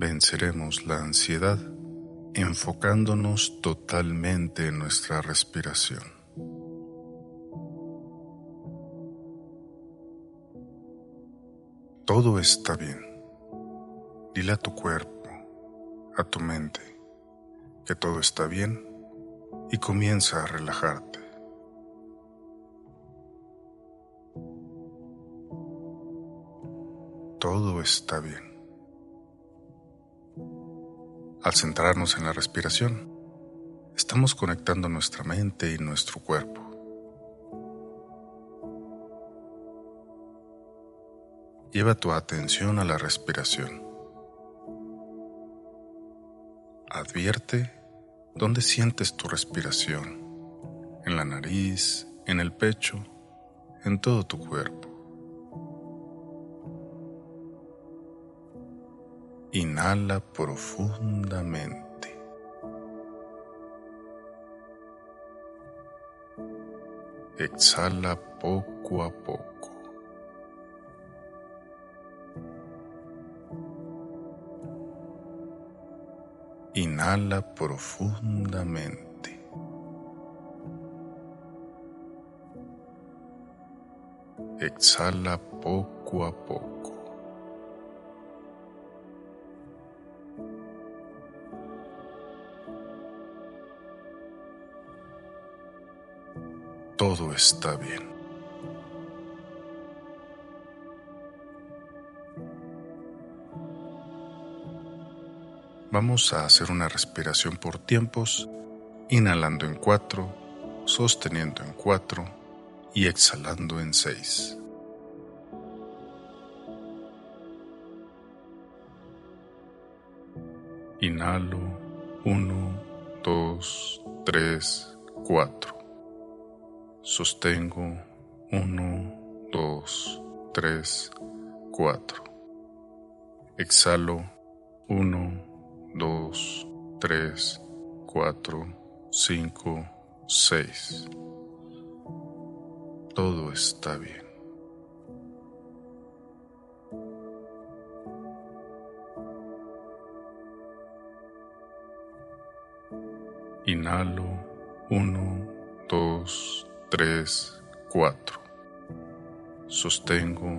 venceremos la ansiedad enfocándonos totalmente en nuestra respiración. Todo está bien. Dile a tu cuerpo, a tu mente, que todo está bien y comienza a relajarte. Todo está bien. Al centrarnos en la respiración, estamos conectando nuestra mente y nuestro cuerpo. Lleva tu atención a la respiración. Advierte dónde sientes tu respiración, en la nariz, en el pecho, en todo tu cuerpo. Inhala profundamente. Exhala poco a poco. Inhala profundamente. Exhala poco a poco. Todo está bien. Vamos a hacer una respiración por tiempos, inhalando en cuatro, sosteniendo en cuatro y exhalando en seis. Inhalo, uno, dos, tres, cuatro. Sostengo 1, 2, 3, 4. Exhalo 1, 2, 3, 4, 5, 6. Todo está bien. Inhalo 1, 2, 3, 4. Sostengo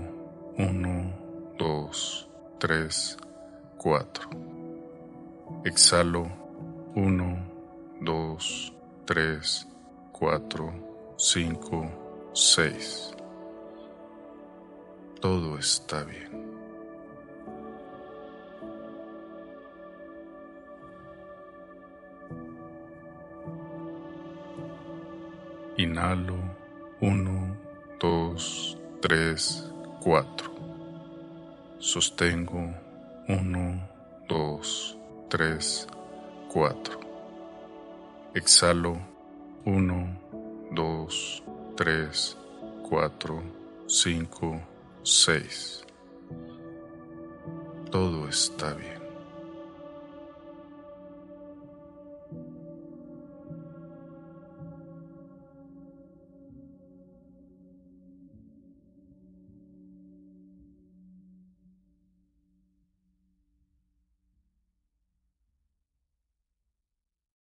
1, 2, 3, 4. Exhalo 1, 2, 3, 4, 5, 6. Todo está bien. Inhalo 1, 2, 3, 4. Sostengo 1, 2, 3, 4. Exhalo 1, 2, 3, 4, 5, 6. Todo está bien.